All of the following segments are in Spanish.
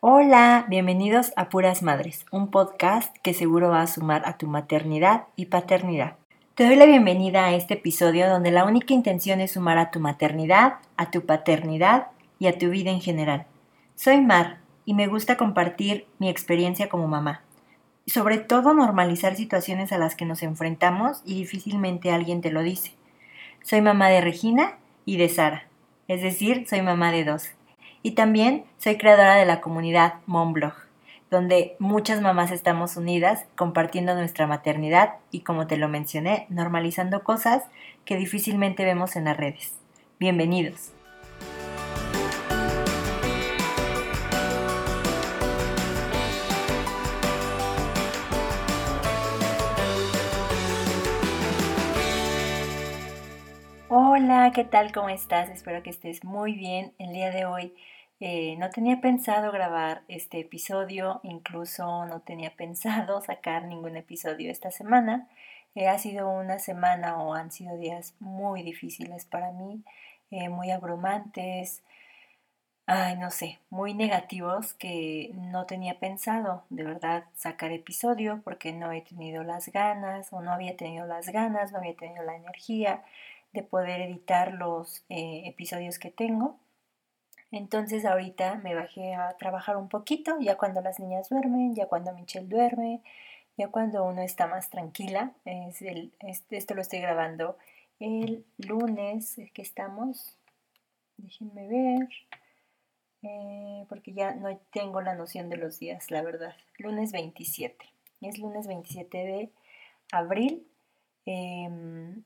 Hola, bienvenidos a Puras Madres, un podcast que seguro va a sumar a tu maternidad y paternidad. Te doy la bienvenida a este episodio donde la única intención es sumar a tu maternidad, a tu paternidad y a tu vida en general. Soy Mar y me gusta compartir mi experiencia como mamá. Sobre todo normalizar situaciones a las que nos enfrentamos y difícilmente alguien te lo dice. Soy mamá de Regina y de Sara, es decir, soy mamá de dos. Y también soy creadora de la comunidad Momblog, donde muchas mamás estamos unidas compartiendo nuestra maternidad y, como te lo mencioné, normalizando cosas que difícilmente vemos en las redes. Bienvenidos. Hola, ¿qué tal? ¿Cómo estás? Espero que estés muy bien. El día de hoy eh, no tenía pensado grabar este episodio, incluso no tenía pensado sacar ningún episodio esta semana. Eh, ha sido una semana o han sido días muy difíciles para mí, eh, muy abrumantes, ay, no sé, muy negativos que no tenía pensado de verdad sacar episodio porque no he tenido las ganas o no había tenido las ganas, no había tenido la energía de poder editar los episodios que tengo. Entonces ahorita me bajé a trabajar un poquito, ya cuando las niñas duermen, ya cuando Michelle duerme, ya cuando uno está más tranquila. Es el, esto lo estoy grabando el lunes que estamos. Déjenme ver, eh, porque ya no tengo la noción de los días, la verdad. Lunes 27. Es lunes 27 de abril. Em,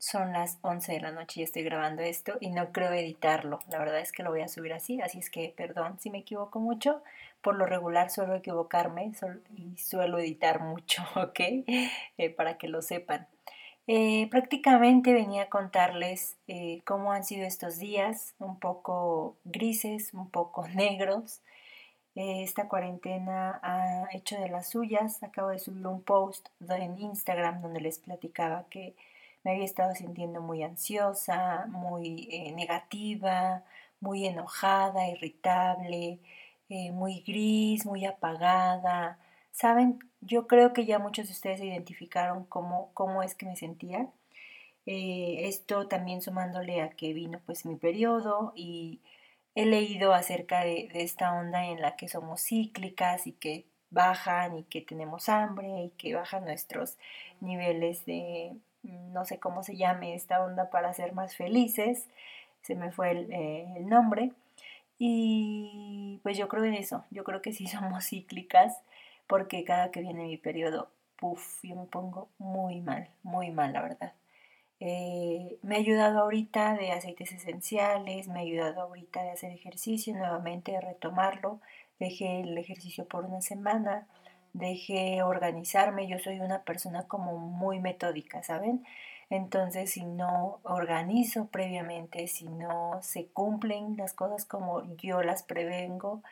son las 11 de la noche y estoy grabando esto y no creo editarlo. La verdad es que lo voy a subir así, así es que perdón si me equivoco mucho. Por lo regular suelo equivocarme y suelo editar mucho, ¿ok? Eh, para que lo sepan. Eh, prácticamente venía a contarles eh, cómo han sido estos días, un poco grises, un poco negros. esta cuarentena ha hecho de las suyas. Acabo de subir un post en Instagram donde les platicaba que me había estado sintiendo muy ansiosa, muy eh, negativa, muy enojada, irritable, eh, muy gris, muy apagada. Saben, yo creo que ya muchos de ustedes identificaron cómo, cómo es que me sentía. Eh, esto también sumándole a que vino pues mi periodo y he leído acerca de esta onda en la que somos cíclicas y que bajan y que tenemos hambre y que bajan nuestros niveles de, no sé cómo se llame esta onda para ser más felices, se me fue el, eh, nombre. Y pues yo creo en eso, yo creo que sí somos cíclicas, porque cada que viene mi periodo, puff, yo me pongo muy mal, muy mal, la verdad. Eh, me ha ayudado ahorita de aceites esenciales, me ha ayudado ahorita de hacer ejercicio nuevamente, de retomarlo. Dejé el ejercicio por una semana, dejé organizarme, yo soy una persona como muy metódica, ¿saben? Entonces, si no organizo previamente, si no se cumplen las cosas como yo las prevengo,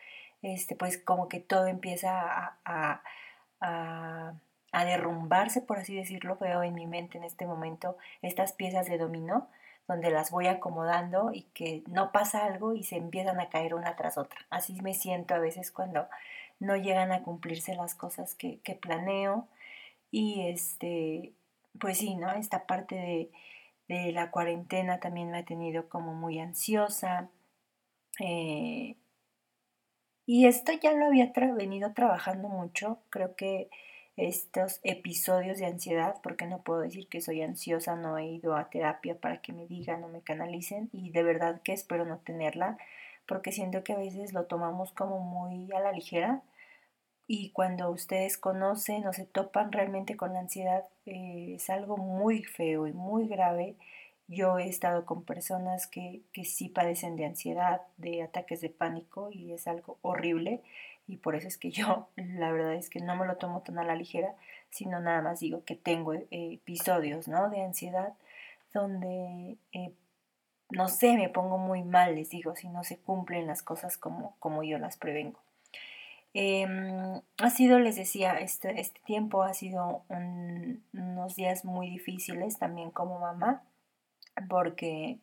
este, pues como que todo empieza a, a, a derrumbarse, por así decirlo, veo en mi mente en este momento estas piezas de dominó donde las voy acomodando y que no pasa algo y se empiezan a caer una tras otra. Así me siento a veces cuando no llegan a cumplirse las cosas que, planeo. Y este, pues sí, ¿no? Esta parte de, de, la cuarentena también me ha tenido como muy ansiosa. Eh, y esto ya lo había venido trabajando mucho. Creo que estos episodios de ansiedad, porque no puedo decir que soy ansiosa, no he ido a terapia para que me digan o me canalicen y de verdad que espero no tenerla porque siento que a veces lo tomamos como muy a la ligera y cuando ustedes conocen o se topan realmente con la ansiedad eh, es algo muy feo y muy grave. Yo he estado con personas que, que sí padecen de ansiedad, de ataques de pánico y es algo horrible y por eso es que yo la verdad es que no me lo tomo tan a la ligera, sino nada más digo que tengo eh, episodios ¿no? de ansiedad donde eh, no sé, me pongo muy mal, les digo, si no se cumplen las cosas como, como yo las prevengo. Em, ha sido, les decía, este, este tiempo ha sido unos días muy difíciles también como mamá, porque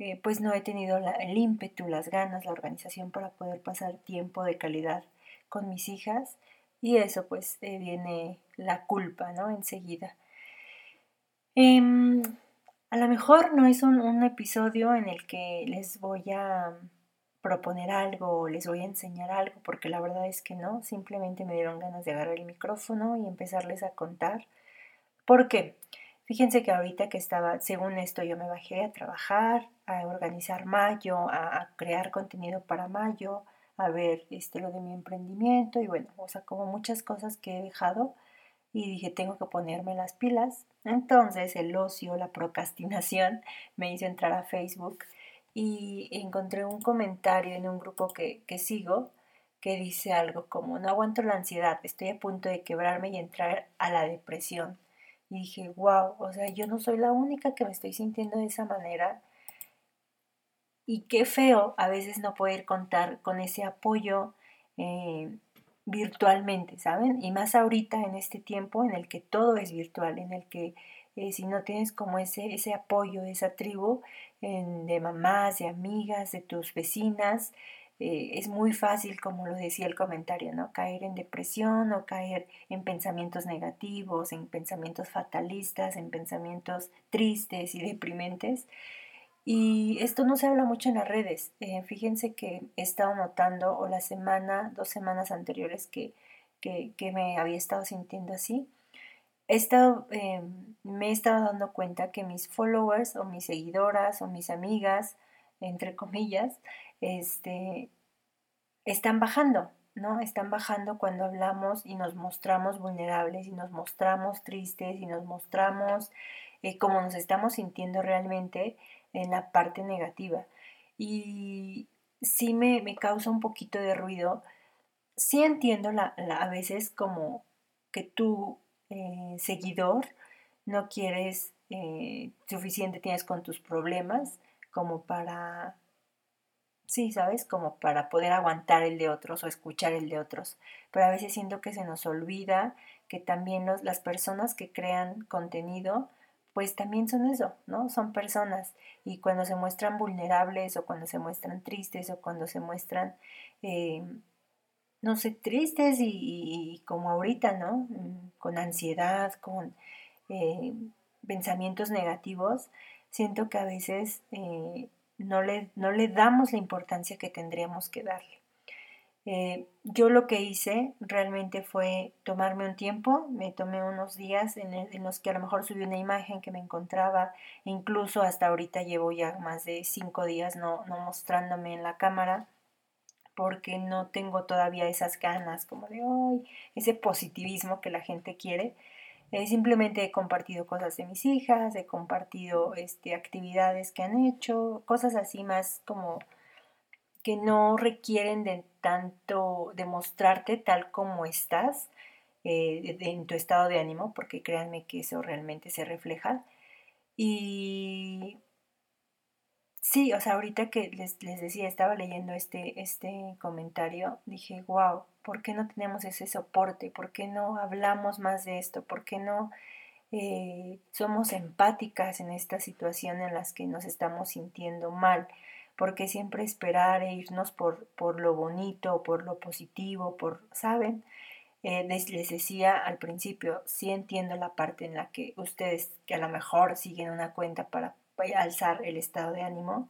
eh, pues no he tenido el ímpetu, las ganas, la organización para poder pasar tiempo de calidad con mis hijas y eso pues eh, viene la culpa, ¿no? Enseguida. A lo mejor no es un, episodio en el que les voy a proponer algo o les voy a enseñar algo, porque la verdad es que no, simplemente me dieron ganas de agarrar el micrófono y empezarles a contar. ¿Por qué? Fíjense que ahorita que estaba, según esto, yo me bajé a trabajar, a organizar mayo, a, crear contenido para mayo, a ver este, lo de mi emprendimiento y bueno, o sea, como muchas cosas que he dejado y dije, tengo que ponerme las pilas. Entonces el ocio, la procrastinación me hizo entrar a Facebook y encontré un comentario en un grupo que, que sigo que dice algo como, no aguanto la ansiedad, estoy a punto de quebrarme y entrar a la depresión. Y dije, wow, o sea, yo no soy la única que me estoy sintiendo de esa manera. Y qué feo a veces no poder contar con ese apoyo eh, virtualmente, ¿saben? Y más ahorita en este tiempo en el que todo es virtual, en el que eh, si no tienes como ese, ese apoyo esa tribu de mamás, de amigas, de tus vecinas, eh, es muy fácil, como lo decía el comentario, ¿no? Caer en depresión o caer en pensamientos negativos, en pensamientos fatalistas, en pensamientos tristes y deprimentes. Y esto no se habla mucho en las redes. Eh, fíjense que he estado notando, o la semana, dos semanas anteriores que, que, me había estado sintiendo así, he estado, eh, me he estado dando cuenta que mis followers o mis seguidoras o mis amigas, entre comillas, este, están bajando, ¿no? Están bajando cuando hablamos y nos mostramos vulnerables y nos mostramos tristes y nos mostramos eh, como nos estamos sintiendo realmente en la parte negativa. Y sí me, causa un poquito de ruido. Sí entiendo la, a veces como que tu eh, seguidor no quieres eh, suficiente tienes con tus problemas como para, sí, ¿sabes? Como para poder aguantar el de otros o escuchar el de otros. Pero a veces siento que se nos olvida que también las personas que crean contenido pues también son eso, ¿no? Son personas y cuando se muestran vulnerables o cuando se muestran tristes o cuando se muestran, eh, no sé, tristes y, como ahorita, ¿no? Mm, con ansiedad, con eh, pensamientos negativos, siento que a veces eh, no, le, no le damos la importancia que tendríamos que darle. Eh, yo lo que hice realmente fue tomarme un tiempo, me tomé unos días en, los que a lo mejor subí una imagen que me encontraba, incluso hasta ahorita llevo ya más de cinco días no, no mostrándome en la cámara porque no tengo todavía esas ganas como de hoy, ese positivismo que la gente quiere. Eh, simplemente he compartido cosas de mis hijas, he compartido este, actividades que han hecho, cosas así más como que no requieren de tanto demostrarte tal como estás eh, en tu estado de ánimo, porque créanme que eso realmente se refleja. Y sí, o sea, ahorita que les, decía, estaba leyendo este, este comentario, dije, wow, ¿por qué no tenemos ese soporte? ¿Por qué no hablamos más de esto? ¿Por qué no eh, somos empáticas en esta situación en las que nos estamos sintiendo mal? Porque siempre esperar e irnos por, por lo bonito, por lo positivo, por, ¿saben? Eh, les, decía al principio, sí entiendo la parte en la que ustedes, que a lo mejor siguen una cuenta para, alzar el estado de ánimo,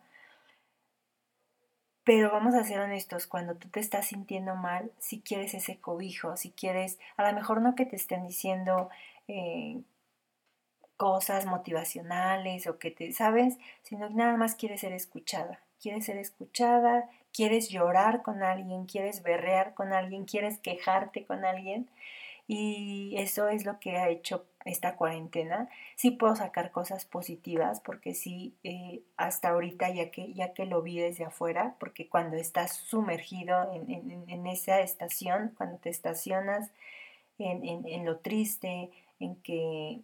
pero vamos a ser honestos, cuando tú te estás sintiendo mal, si quieres ese cobijo, si quieres, a lo mejor no que te estén diciendo eh, cosas motivacionales o que te, ¿sabes? Sino que nada más quieres ser escuchada quieres ser escuchada, quieres llorar con alguien, quieres berrear con alguien, quieres quejarte con alguien. Y eso es lo que ha hecho esta cuarentena. Sí puedo sacar cosas positivas porque sí, eh, hasta ahorita, ya que, ya que lo vi desde afuera, porque cuando estás sumergido en, esa estación, cuando te estacionas en, lo triste, en que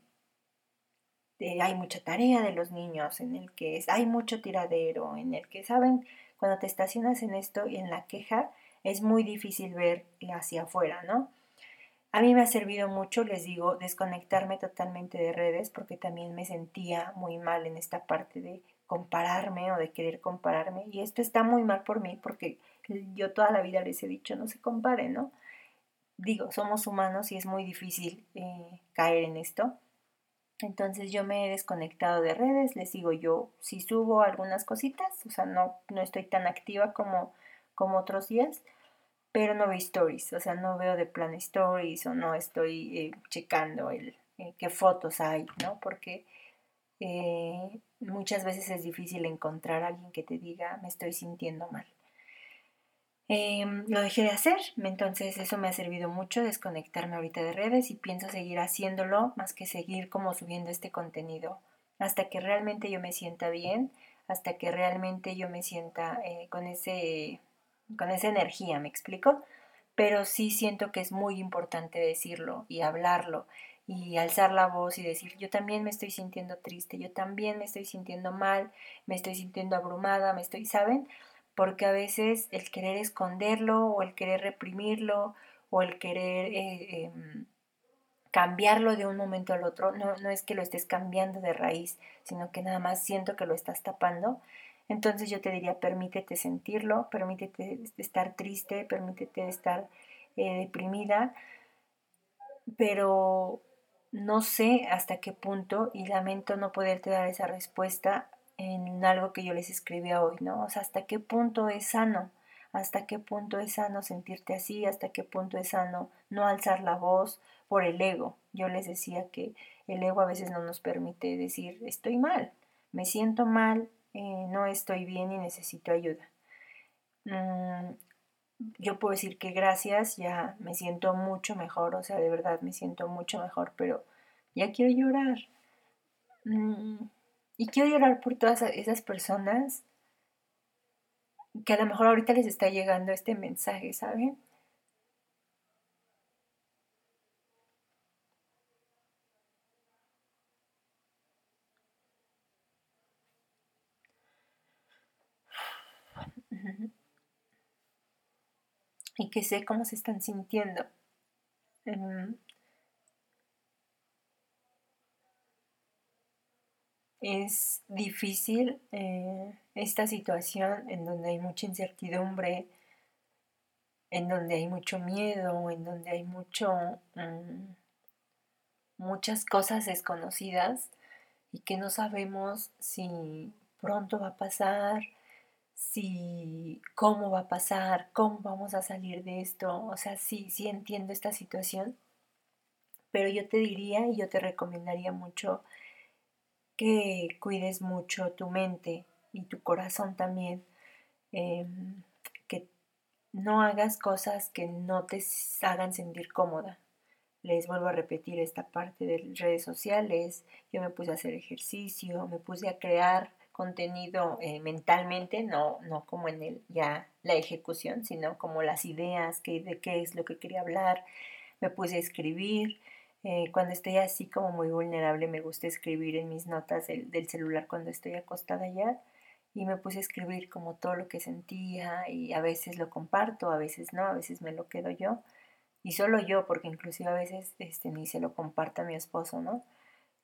hay mucha tarea de los niños, en el que hay mucho tiradero, en el que, ¿saben? Cuando te estacionas en esto y en la queja, es muy difícil ver hacia afuera, ¿no? A mí me ha servido mucho, les digo, desconectarme totalmente de redes porque también me sentía muy mal en esta parte de compararme o de querer compararme. Y esto está muy mal por mí porque yo toda la vida les he dicho, no se comparen, ¿no? Digo, somos humanos y es muy difícil eh, caer en esto. Entonces yo me he desconectado de redes, les digo yo, si subo algunas cositas, o sea, no, no estoy tan activa como, como otros días, pero no veo stories, o sea, no veo de plan stories o no estoy eh, checando el, eh, qué fotos hay, ¿no? Porque eh, muchas veces es difícil encontrar a alguien que te diga, me estoy sintiendo mal. Em, lo dejé de hacer, entonces eso me ha servido mucho desconectarme ahorita de redes y pienso seguir haciéndolo más que seguir como subiendo este contenido hasta que realmente yo me sienta bien, hasta que realmente yo me sienta eh, con, ese, con esa energía, ¿me explico? Pero sí siento que es muy importante decirlo y hablarlo y alzar la voz y decir, yo también me estoy sintiendo triste, yo también me estoy sintiendo mal, me estoy sintiendo abrumada, me estoy, ¿saben? Porque a veces el querer esconderlo o el querer reprimirlo o el querer eh, em, cambiarlo de un momento al otro, no, no es que lo estés cambiando de raíz, sino que nada más siento que lo estás tapando. Entonces yo te diría, permítete sentirlo, permítete estar triste, permítete estar eh, deprimida, pero no sé hasta qué punto y lamento no poderte dar esa respuesta en algo que yo les escribía hoy, ¿no? O sea, hasta qué punto es sano, hasta qué punto es sano sentirte así, hasta qué punto es sano no alzar la voz por el ego. Yo les decía que el ego a veces no nos permite decir, estoy mal, me siento mal, eh, no estoy bien y necesito ayuda. Mm, yo puedo decir que gracias, ya me siento mucho mejor, o sea, de verdad me siento mucho mejor, pero ya quiero llorar. Mm, y quiero llorar por todas esas personas que a lo mejor ahorita les está llegando este mensaje, ¿saben? Y que sé cómo se están sintiendo. Em, Es difícil eh, esta situación en donde hay mucha incertidumbre, en donde hay mucho miedo, en donde hay mucho, mm, muchas cosas desconocidas y que no sabemos si pronto va a pasar, si cómo va a pasar, cómo vamos a salir de esto. O sea, sí, sí entiendo esta situación, pero yo te diría y yo te recomendaría mucho que cuides mucho tu mente y tu corazón también, em, que no hagas cosas que no te hagan sentir cómoda. Les vuelvo a repetir esta parte de redes sociales, yo me puse a hacer ejercicio, me puse a crear contenido eh, mentalmente, no, no como en el, ya la ejecución, sino como las ideas, que, de qué es lo que quería hablar, me puse a escribir, eh, cuando estoy así como muy vulnerable me gusta escribir en mis notas del, celular cuando estoy acostada ya y me puse a escribir como todo lo que sentía y a veces lo comparto, a veces no, a veces me lo quedo yo y solo yo porque inclusive a veces este, ni se lo comparta a mi esposo, ¿no?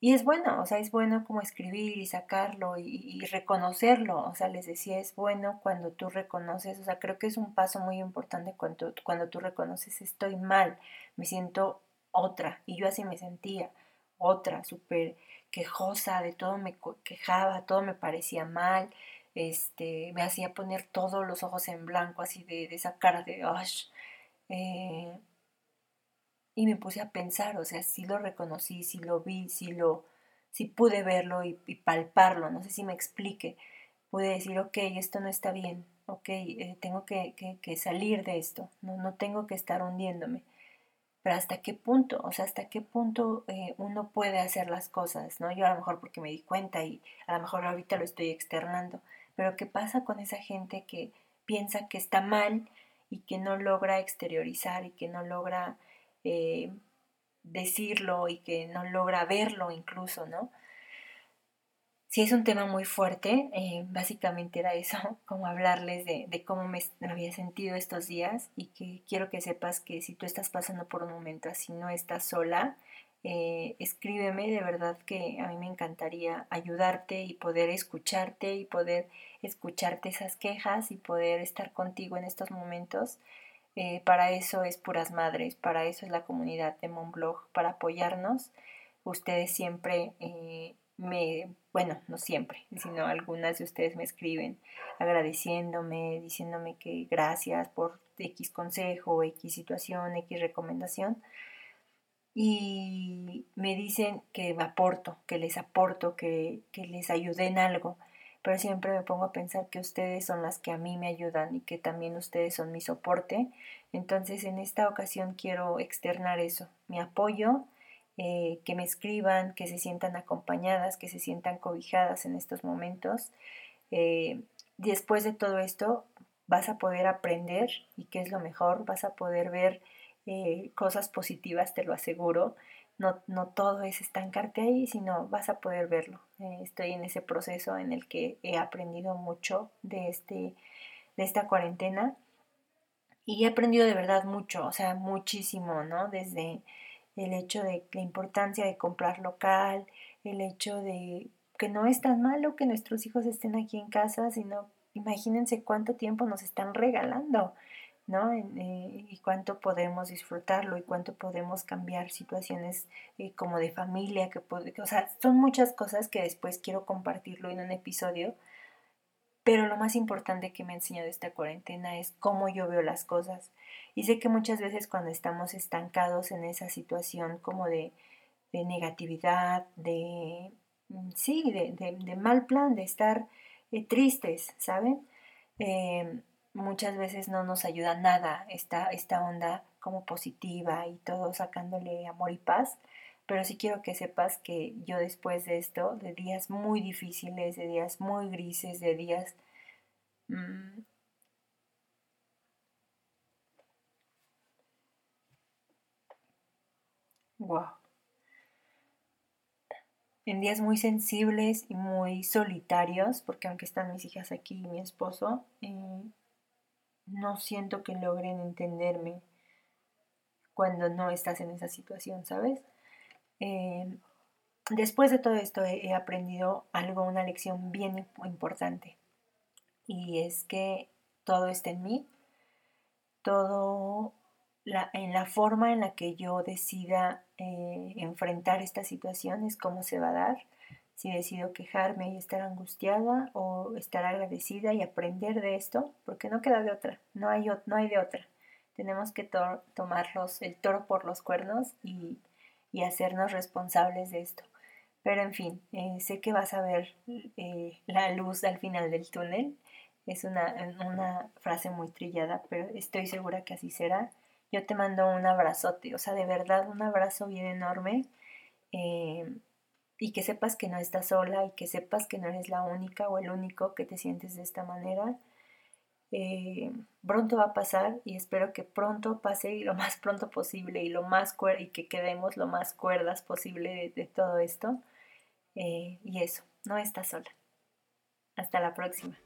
Y es bueno, o sea, es bueno como escribir y sacarlo y, y, reconocerlo, o sea, les decía, es bueno cuando tú reconoces, o sea, creo que es un paso muy importante cuando, cuando tú reconoces, estoy mal, me siento otra, y yo así me sentía, otra, súper quejosa, de todo me quejaba, todo me parecía mal, este, me hacía poner todos los ojos en blanco, así de, esa cara de, eh, y me puse a pensar, o sea, si lo reconocí, si lo vi, si lo, si pude verlo y, palparlo, no sé si me explique, pude decir, ok, esto no está bien, ok, eh, tengo que, que, salir de esto, no, no tengo que estar hundiéndome pero hasta qué punto, o sea, hasta qué punto eh, uno puede hacer las cosas, ¿no? Yo a lo mejor porque me di cuenta y a lo mejor ahorita lo estoy externando, pero ¿qué pasa con esa gente que piensa que está mal y que no logra exteriorizar y que no logra eh, decirlo y que no logra verlo incluso, ¿no? Sí es un tema muy fuerte, eh, básicamente era eso, como hablarles de, cómo me, había sentido estos días y que quiero que sepas que si tú estás pasando por un momento así, no estás sola, eh, escríbeme, de verdad que a mí me encantaría ayudarte y poder escucharte y poder escucharte esas quejas y poder estar contigo en estos momentos. Eh, para eso es Puras Madres, para eso es la comunidad de Monblog, para apoyarnos. Ustedes siempre eh, me, bueno, no siempre, sino algunas de ustedes me escriben agradeciéndome, diciéndome que gracias por X consejo, X situación, X recomendación y me dicen que me aporto, que les aporto, que, les ayude en algo, pero siempre me pongo a pensar que ustedes son las que a mí me ayudan y que también ustedes son mi soporte. Entonces en esta ocasión quiero externar eso, mi apoyo, eh, que me escriban, que se sientan acompañadas, que se sientan cobijadas en estos momentos. Eh, después de todo esto vas a poder aprender y qué es lo mejor, vas a poder ver eh, cosas positivas, te lo aseguro. No, no, todo es estancarte ahí, sino vas a poder verlo. Estoy en ese proceso en el que he aprendido mucho de, este, de esta cuarentena y he aprendido de verdad mucho, o sea, muchísimo, ¿no? Desde el hecho de la importancia de comprar local, el hecho de que no es tan malo que nuestros hijos estén aquí en casa, sino imagínense cuánto tiempo nos están regalando. ¿no? Eh, y cuánto podemos disfrutarlo y cuánto podemos cambiar situaciones eh, como de familia, que, o sea, son muchas cosas que después quiero compartirlo en un episodio, pero lo más importante que me ha enseñado esta cuarentena es cómo yo veo las cosas. Y sé que muchas veces cuando estamos estancados en esa situación como de, de negatividad, de, mm, sí, de, de, mal plan, de estar eh, tristes, ¿saben? muchas veces no nos ayuda nada esta, esta onda como positiva y todo sacándole amor y paz, pero sí quiero que sepas que yo después de esto, de días muy difíciles, de días muy grises, de días... wow. Mm, en días muy sensibles y muy solitarios, porque aunque están mis hijas aquí y mi esposo, eh, no siento que logren entenderme cuando no estás en esa situación, ¿sabes? Em, después de todo esto he, aprendido algo, una lección bien importante. Y es que todo está en mí, todo en la forma en la que yo decida eh, enfrentar esta situación es cómo se va a dar si decido quejarme y estar angustiada o estar agradecida y aprender de esto, porque no queda de otra, no hay, no hay de otra. Tenemos que tomar el toro por los cuernos y, hacernos responsables de esto. Pero en fin, eh, sé que vas a ver eh, la luz al final del túnel. Es una, una frase muy trillada, pero estoy segura que así será. Yo te mando un abrazote, o sea, de verdad un abrazo bien enorme. Eh, y que sepas que no estás sola y que sepas que no eres la única o el único que te sientes de esta manera. Eh, pronto va a pasar y espero que pronto pase y lo más pronto posible y lo más y que quedemos lo más cuerdas posible de, todo esto. Eh, y eso, no estás sola. Hasta la próxima.